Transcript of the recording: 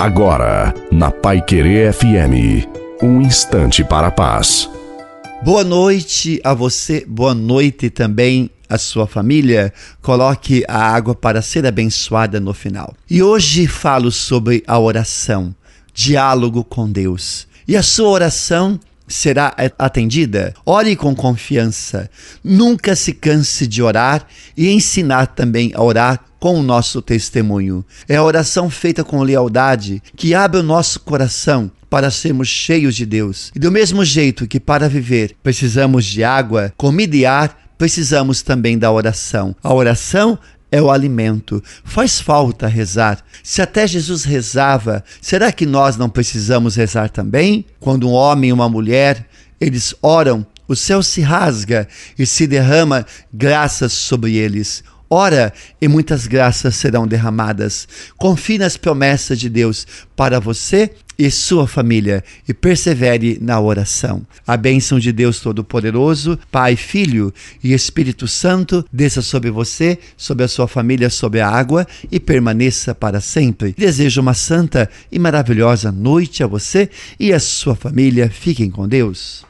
Agora, na Pai Querer FM, um instante para a paz. Boa noite a você, boa noite também à sua família. Coloque a água para ser abençoada no final. E hoje falo sobre a oração, diálogo com Deus. E a sua oração será atendida. Ore com confiança. Nunca se canse de orar e ensinar também a orar com o nosso testemunho. É a oração feita com lealdade que abre o nosso coração para sermos cheios de Deus. E do mesmo jeito que para viver precisamos de água, comida e ar, precisamos também da oração. A oração é o alimento. Faz falta rezar. Se até Jesus rezava, será que nós não precisamos rezar também? Quando um homem e uma mulher, eles oram, o céu se rasga e se derrama graças sobre eles. Ora, e muitas graças serão derramadas. Confie nas promessas de Deus para você e sua família e persevere na oração. A bênção de Deus Todo-Poderoso, Pai, Filho e Espírito Santo desça sobre você, sobre a sua família, sobre a água e permaneça para sempre. Desejo uma santa e maravilhosa noite a você e a sua família. Fiquem com Deus.